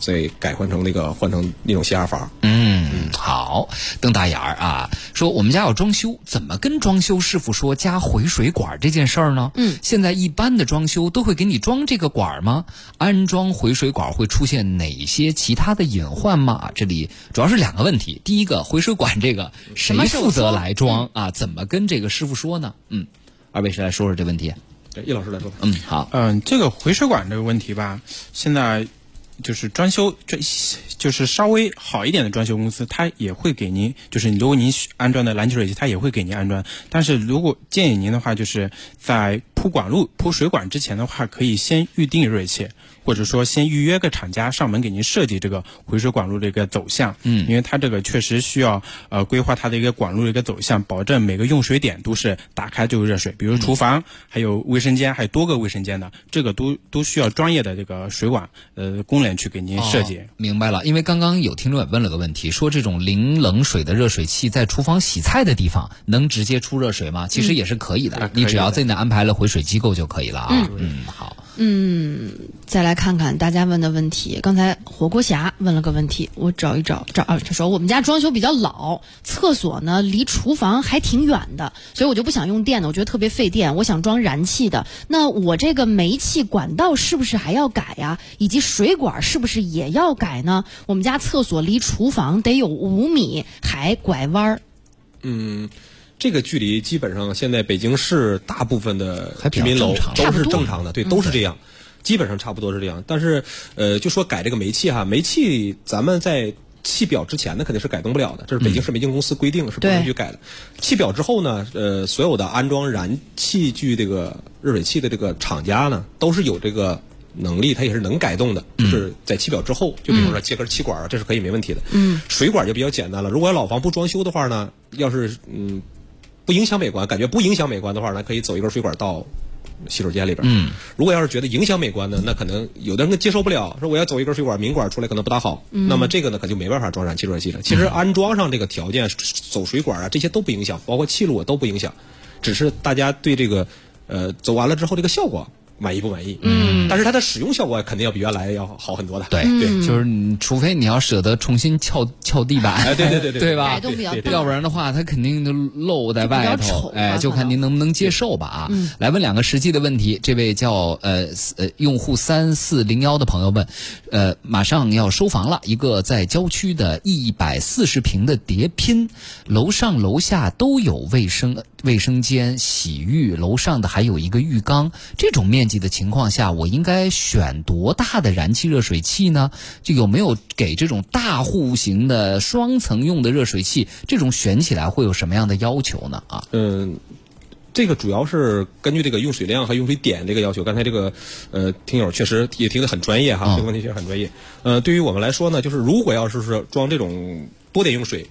再改换成那个换成那种泄压阀。嗯，好，瞪大眼儿啊，说我们家要装修，怎么跟装修师傅说加回水管这件事儿呢？嗯，现在一般的装修都会给你装这个管儿吗？安装回水管会出现哪些其他的隐患吗？啊，这里主要是两个问题，第一个回水管这个谁么负责 来装啊？怎么跟这个师傅说呢？嗯，二位谁来说说这问题？对叶老师来说，嗯，好，嗯、这个回水管这个问题吧，现在就是装修，这就是稍微好一点的装修公司，他也会给您，就是如果您安装的燃气水器，他也会给您安装。但是如果建议您的话，就是在铺管路、铺水管之前的话，可以先预定热水器，或者说先预约个厂家上门给您设计这个回水管路的一个走向。嗯，因为它这个确实需要呃规划它的一个管路的一个走向，保证每个用水点都是打开就有热水，比如厨房、还有卫生间，还有多个卫生间的，这个都都需要专业的这个水管呃工人去给您设计。哦明白了，因为刚刚有听众也问了个问题，说这种零冷水的热水器在厨房洗菜的地方能直接出热水吗？其实也是可以的，你只要的在那安排了回水机构就可以了啊。嗯，好，嗯再来看看大家问的问题。刚才火锅侠问了个问题，我找一找，找啊，他说我们家装修比较老，厕所呢离厨房还挺远的，所以我就不想用电的，我觉得特别费电，我想装燃气的。那我这个煤气管道是不是还要改呀？以及水管是不是也要改呢？我们家厕所离厨房得有五米，还拐弯儿。嗯，这个距离基本上现在北京市大部分的居民楼都是正常的，对，都是这样，基本上差不多是这样。但是，呃，就说改这个煤气哈，煤气咱们在。气表之前呢，肯定是改动不了的，这是北京市煤气公司规定是不允许改的。气表之后呢，呃，所有的安装燃气具这个热水器的这个厂家呢，都是有这个能力，它也是能改动的，就是在气表之后，就比如说接根气管啊，这是可以没问题的。嗯，水管就比较简单了。如果要老房不装修的话呢，要是嗯不影响美观，感觉不影响美观的话那，可以走一根水管到洗手间里边。嗯，如果要是觉得影响美观呢，那可能有的人接受不了，说我要走一根水管明管出来可能不大好。嗯那么这个呢，可就没办法装燃气热水器了。其实安装上这个条件，走水管啊这些都不影响，包括气路啊都不影响，只是大家对这个呃走完了之后这个效果。满意不满意？嗯，但是它的使用效果肯定要比原来要好很多的。对对，就是你除非你要舍得重新撬撬地板，哎，对对对对 对吧？改动比较大要不然的话，它肯定就露在外头比较丑。哎，就看您能不能接受吧啊！来问两个实际的问题。这位叫呃呃用户三四零幺的朋友问，呃，马上要收房了，一个在郊区的一百四十平的叠拼，楼上楼下都有卫生卫生间、洗浴，楼上的还有一个浴缸。这种面积的情况下，我应该选多大的燃气热水器呢？就有没有给这种大户型的双层用的热水器，这种选起来会有什么样的要求呢？啊，嗯，这个主要是根据这个用水量和用水点这个要求。刚才这个呃听友确实也听得很专业哈，嗯这个问题确实很专业。呃，对于我们来说呢，就是如果要是是装这种多点用水。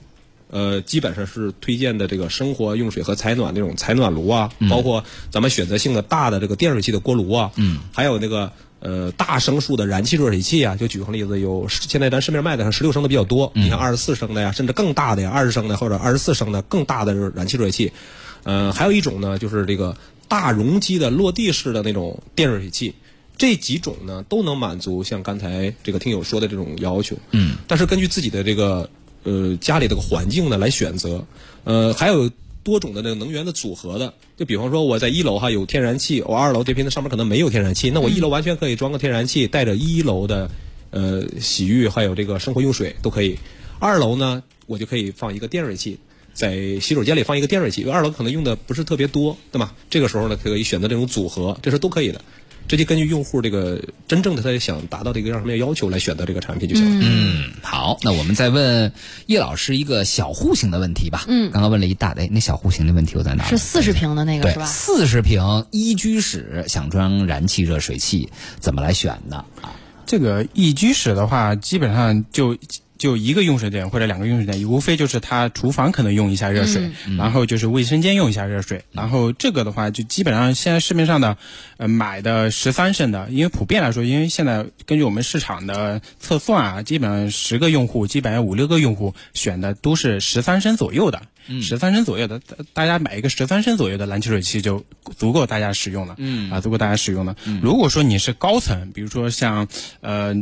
呃，基本上是推荐的这个生活用水和采暖那种采暖炉啊，包括咱们选择性的大的这个电水器的锅炉啊，嗯，还有那个呃大升数的燃气热水器啊，就举个例子，有现在咱市面卖的像十六升的比较多，你像二十四升的呀，甚至更大的呀，二十升的或者二十四升的更大的燃气热水器，呃，还有一种呢，就是这个大容积的落地式的那种电热水器。这几种呢都能满足像刚才这个听友说的这种要求，嗯，但是根据自己的这个呃家里这个环境呢来选择，呃，还有多种的这个能源的组合的，就比方说我在一楼哈有天然气，我二楼这边的上面可能没有天然气，那我一楼完全可以装个天然气，带着一楼的呃洗浴还有这个生活用水都可以。二楼呢，我就可以放一个电水器。在洗手间里放一个电水器，因为二楼可能用的不是特别多，对吧？这个时候呢，可以选择这种组合，这是都可以的。这就根据用户这个真正的他想达到的一个什么要求来选择这个产品就行了。嗯，好，那我们再问叶老师一个小户型的问题吧。嗯刚刚问了一大堆，那小户型的问题又在哪儿？是四十平的那个是，吧？四十平一居室想装燃气热水器，怎么来选呢？啊，这个一居室的话，基本上就就一个用水点或者两个用水点，无非就是他厨房可能用一下热水，然后就是卫生间用一下热水，然后这个的话就基本上现在市面上的呃买的十三升的，因为普遍来说，因为现在根据我们市场的测算啊，基本上十个用户，基本上五六个用户选的都是十三升左右的。十三升左右的，大大家买一个十三升左右的燃气水器就足够大家使用了。嗯啊，足够大家使用了。如果说你是高层，比如说像呃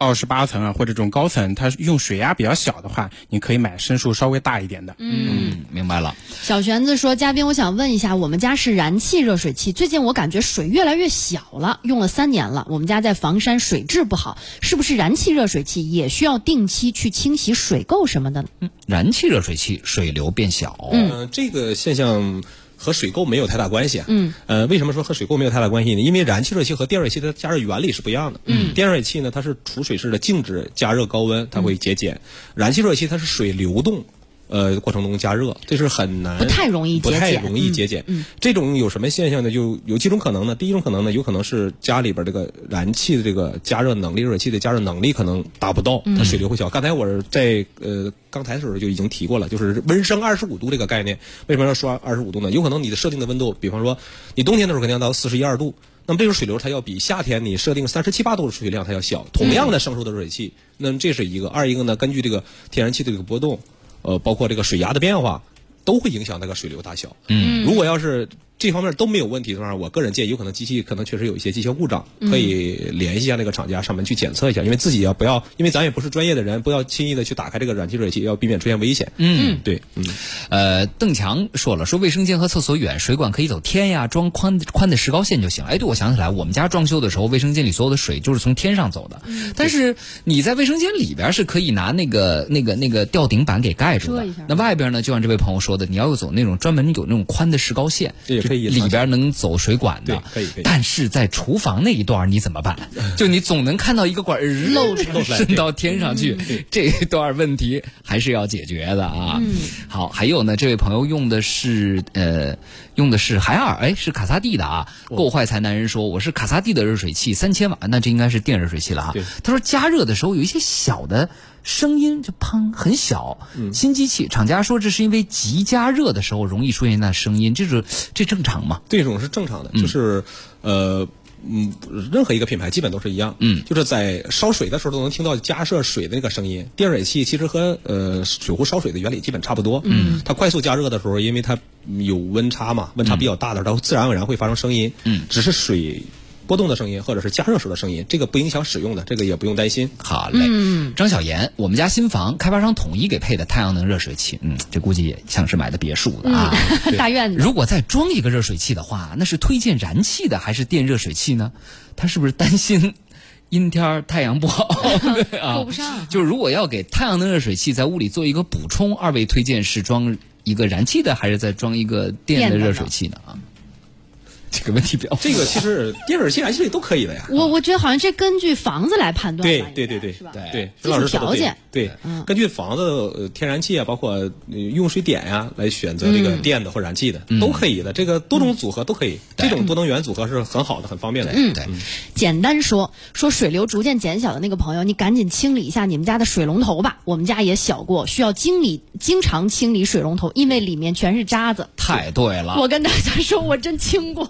二十八层啊，或者这种高层，它用水压比较小的话，你可以买升数稍微大一点的。嗯，明白了。小玄子说：“嘉宾，我想问一下，我们家是燃气热水器，最近我感觉水越来越小了，用了三年了，我们家在房山，水质不好，是不是燃气热水器也需要定期去清洗水垢什么的呢？燃气热水器水流变小，嗯、这个现象和水垢没有太大关系啊。嗯，呃，为什么说和水垢没有太大关系呢？因为燃气热水器和电热水器的加热原理是不一样的。嗯，电热水器呢，它是储水式的静止加热高温，它会节俭；燃气热水器它是水流动。呃，过程中加热，这是很难，不太容易节俭不太容易节俭。这种有什么现象呢？就有几种可能呢？第一种可能呢，有可能是家里边这个燃气的这个加热能力，热水器的加热能力可能达不到，它水流会小。刚才我在呃刚才的时候就已经提过了，就是温升二十五度这个概念。为什么要说二十五度呢？有可能你的设定的温度，比方说你冬天的时候肯定要到四十一二度。那么这种水流它要比夏天你设定三十七八度的水量它要小，同样的升出的热水器，那么这是一个。二一个呢，根据这个天然气的这个波动，呃，包括这个水压的变化，都会影响那个水流大小。嗯，如果要是这方面都没有问题的话，我个人建议，有可能机器可能确实有一些机械故障，可以联系一下那个厂家上门去检测一下，因为自己要不要，因为咱也不是专业的人，不要轻易的去打开这个燃气热水器，要避免出现危险。嗯，对，嗯，呃，邓强说了，说卫生间和厕所远，水管可以走天呀，装宽宽的石膏线就行了。哎，对，我想起来，我们家装修的时候，卫生间里所有的水就是从天上走的，嗯但是你在卫生间里边是可以拿那个那个那个吊顶板给盖住的那外边呢，就像这位朋友说的，你要有走那种专门有那种宽的石膏线，这也可以里边能走水管的，可以可以但是在厨房那一段你怎么办？就你总能看到一个管儿露出来伸到天上去，这一段问题还是要解决的啊。好，还有呢，这位朋友用的是呃，用的是海尔，哎，是卡萨帝的啊。够坏才男人说，我是卡萨帝的热水器，三千瓦，那这应该是电热水器了哈对。他说加热的时候有一些小的。声音就砰很小，新机器厂家说这是因为急加热的时候容易出现那声音，这是这正常吗？这种是正常的，就是呃。嗯，任何一个品牌基本都是一样，嗯，就是在烧水的时候都能听到加热水的那个声音。电热水器其实和呃水壶烧水的原理基本差不多，嗯，它快速加热的时候，因为它有温差嘛，温差比较大的时候，它自然而然会发生声音，嗯，只是水波动的声音或者是加热时的声音，这个不影响使用的，这个也不用担心。好嘞，张小岩，我们家新房开发商统一给配的太阳能热水器，嗯，这估计也像是买的别墅的啊。大院子。如果再装一个热水器的话，那是推荐燃气的还是电热水器呢？他是不是担心阴天儿太阳不好 啊？够不上就是如果要给太阳能热水器在屋里做一个补充，二位推荐是装一个燃气的，还是再装一个电的热水器呢？啊，这个问题比较这个其实 电热水器、燃气水都可以的呀。我我觉得好像这根据房子来判断吧。对对对对是吧？对对，基础孙老师说的条件对，对，根据房子呃天然气啊，包括呃用水点呀、来选择这个电的或燃气的，都可以的。这个多种组合都可以，这种多能源组合是很好的，很方便的。嗯对。简单说，说水流逐渐减小的那个朋友，你赶紧清理一下你们家的水龙头吧。我们家也小过，需要经理经常清理水龙头，因为里面全是渣子。太对了。我跟大家说，我真清过。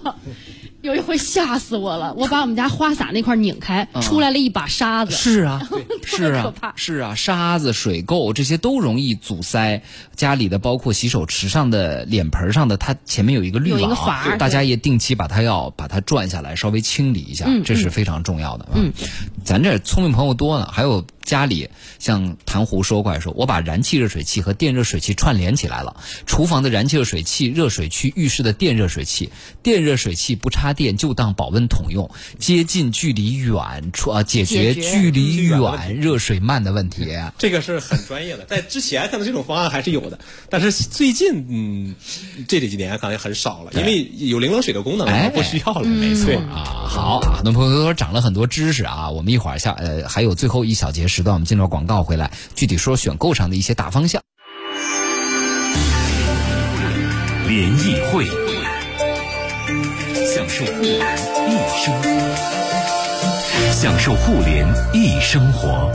有一回吓死我了，我把我们家花洒那块拧开，出来了一把沙子。是啊，特是啊是啊，沙子、水垢这些都容易阻塞家里的，包括洗手池上的、脸盆上的，它前面有一个滤网，大家也定期把它要把它转下来，稍微清理一下，嗯这是非常重要的。嗯，咱这聪明朋友多呢，还有家里像谭胡说过来说，我把燃气热水器和电热水器串联起来了，厨房的燃气热水器、热水区、浴室的电热水器，电热水器不插电就当保温桶用，接近距离远，出啊解决距离远热水慢的问题。这个是很专业的，在之前可能这种方案还是有的，但是最近嗯，这几年可能很少了，因为有零冷水的功能不需要了。没错对啊，好，很多朋友都说长了很多知识啊。我们一会儿下呃还有最后一小节时段，我们进入广告回来，具体说选购上的一些大方向。联谊会，享受互联一生，享受互联一生活。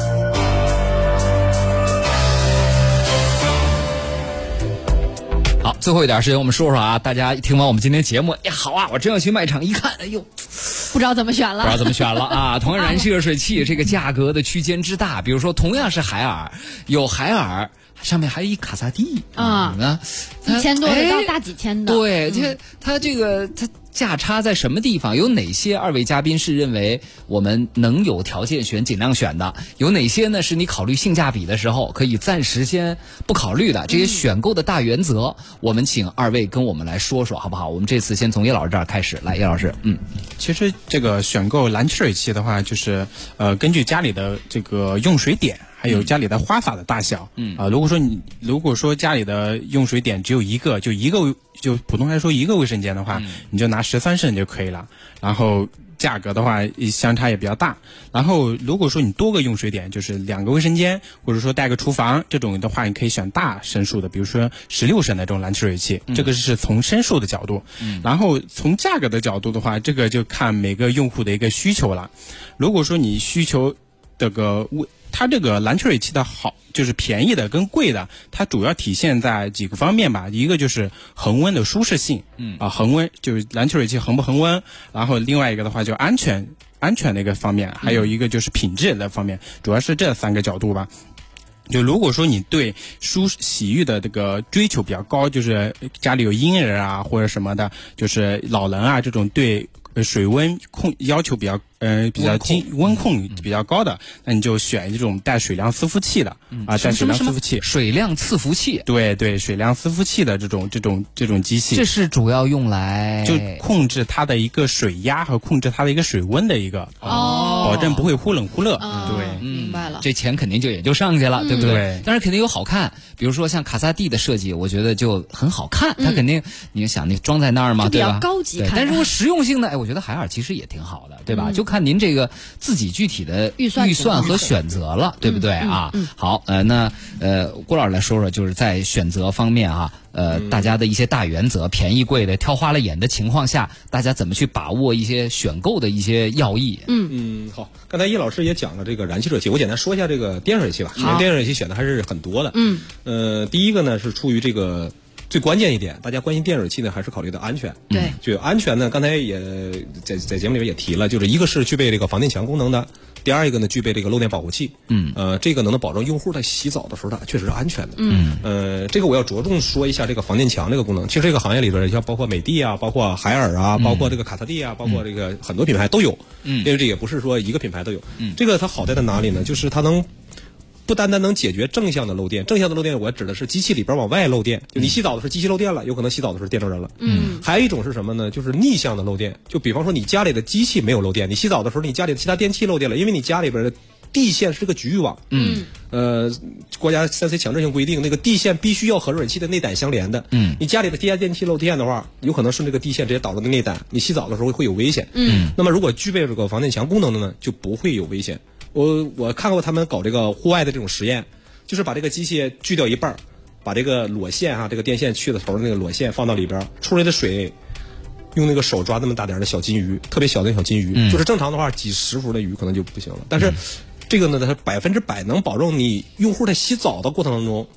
好，最后一点时间，我们说说啊，大家听完我们今天节目，哎，好啊，我真要去卖场一看，哎呦，不知道怎么选了。不知道怎么选了啊！同样燃气热水器，这个价格的区间之大，比如说同样是海尔，有海尔上面还有一卡萨帝啊你呢，一千多的哎到大几千的。对，这它这个它价差在什么地方？有哪些二位嘉宾是认为我们能有条件选尽量选的？有哪些呢？是你考虑性价比的时候可以暂时先不考虑的？这些选购的大原则，我们请二位跟我们来说说好不好？我们这次先从叶老师这儿开始，来，叶老师，嗯，其实这个选购蓝气水器的话，就是呃，根据家里的这个用水点，还有家里的花洒的大小，嗯啊、如果说你如果说家里的用水点只有一个，就一个就普通来说一个卫生间的话，你就拿十三升就可以了。然后价格的话相差也比较大。然后如果说你多个用水点，就是两个卫生间，或者说带个厨房这种的话，你可以选大升数的，比如说十六升的这种燃气水器，这个是从升数的角度。然后从价格的角度的话，这个就看每个用户的一个需求了。如果说你需求这个为它这个燃气水器的好，就是便宜的跟贵的，它主要体现在几个方面吧。一个就是恒温的舒适性，嗯啊，恒温就是燃气水器恒不恒温。然后另外一个的话就安全安全的一个方面，还有一个就是品质的方面，主要是这三个角度吧。就如果说你对舒洗浴的这个追求比较高，就是家里有婴儿啊或者什么的，就是老人啊这种对呃水温控要求比较呃比较温控精温控比较高的，那你就选这种带水量伺服器的啊，带水量伺服器。水量伺服器，对对，水量伺服器的这种这种这种机器这，是主要用来就控制它的一个水压和控制它的一个水温的一个，哦保证不会忽冷忽热。啊对，明白了。这钱肯定就也就上去了，对不？对但是肯定有好看，比如说像卡萨帝的设计，我觉得就很好看。它肯定你想，你装在那儿嘛，就比较对吧？高级看但如果实用性呢？哎，我觉得海尔其实也挺好的，对吧？就看您这个自己具体的预算预算和选择了，对不对啊？好，呃，那呃，郭老师来说说，就是在选择方面啊。呃，大家的一些大原则，便宜贵的挑花了眼的情况下，大家怎么去把握一些选购的一些要义？嗯，嗯，好，刚才叶老师也讲了这个燃气热水器，我简单说一下这个电热水器吧。因为电热水器选的还是很多的。嗯，呃，第一个呢是出于这个最关键一点，大家关心电热水器呢，还是考虑到安全。对就安全呢，刚才也在在节目里面也提了，就是一个是具备这个防电墙功能的，第二一个呢具备这个漏电保护器。嗯，呃，这个呢能保证用户在洗澡的时候它确实是安全的。嗯，呃，这个我要着重说一下这个防电墙这个功能。其实这个行业里边，像包括美的啊，包括海尔啊，包括这个卡特蒂啊，包括这个很多品牌都有。嗯，因为这也不是说一个品牌都有。嗯，这个它好在在哪里呢？就是它能。不单单能解决正向的漏电，正向的漏电我指的是机器里边往外漏电，就你洗澡的时候机器漏电了，有可能洗澡的时候电着人了。嗯，还有一种是什么呢？就是逆向的漏电，就比方说你家里的机器没有漏电，你洗澡的时候你家里的其他电器漏电了，因为你家里边的地线是个局域网。嗯，呃，国家三 C 强制性规定，那个地线必须要和热水器的内胆相连的。嗯，你家里的地下电器漏电的话，有可能顺这个地线直接导到那内胆，你洗澡的时候会有危险。嗯，那么如果具备这个防电墙功能的呢，就不会有危险。我我看过他们搞这个户外的这种实验。就是把这个机械锯掉一半儿把这个裸线哈，这个电线去的头的那个裸线放到里边出来的水，用那个手抓那么大点的小金鱼，特别小的小金鱼，就是正常的话几十伏的鱼可能就不行了。但是这个呢，它百分之百能保证你用户在洗澡的过程当中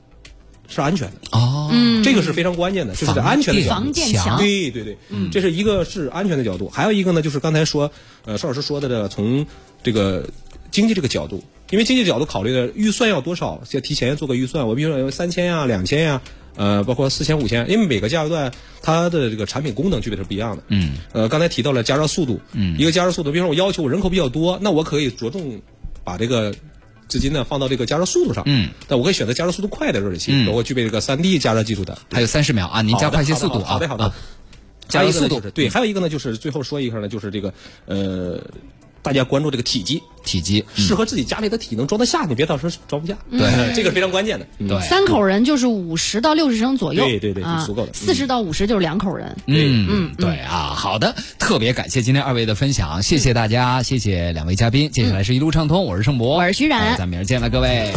是安全的。哦，这个是非常关键的，就是在安全的角度。防电墙。对对对，这是一个是安全的角度，还有一个呢，就是刚才说，呃，邵老师说的这从这个经济这个角度。因为经济角度考虑的预算要多少，要提前做个预算。我比如说三千呀、两千呀，呃，包括四千、五千，因为每个价格段它的这个产品功能具备是不一样的。嗯。呃，刚才提到了加热速度。嗯。一个加热速度，比如说我要求我人口比较多，那我可以着重把这个资金呢放到这个加热速度上。嗯。但我可以选择加热速度快的热水器，包括具备这个三 D 加热技术的。还有三十秒啊，您加快一些速度啊。好的好的。加热速度对，还有一个呢，就是最后说一个呢，就是这个呃。大家关注这个体积，体积适合自己家里的体能装得下，你别到时候装不下。对，这个非常关键的。对，三口人就是五十到六十升左右。对对对，足够的。四十到五十就是两口人。嗯嗯，对啊，好的，特别感谢今天二位的分享，谢谢大家，谢谢两位嘉宾。接下来是一路畅通，我是盛博，我是徐冉，咱们明儿见了，各位。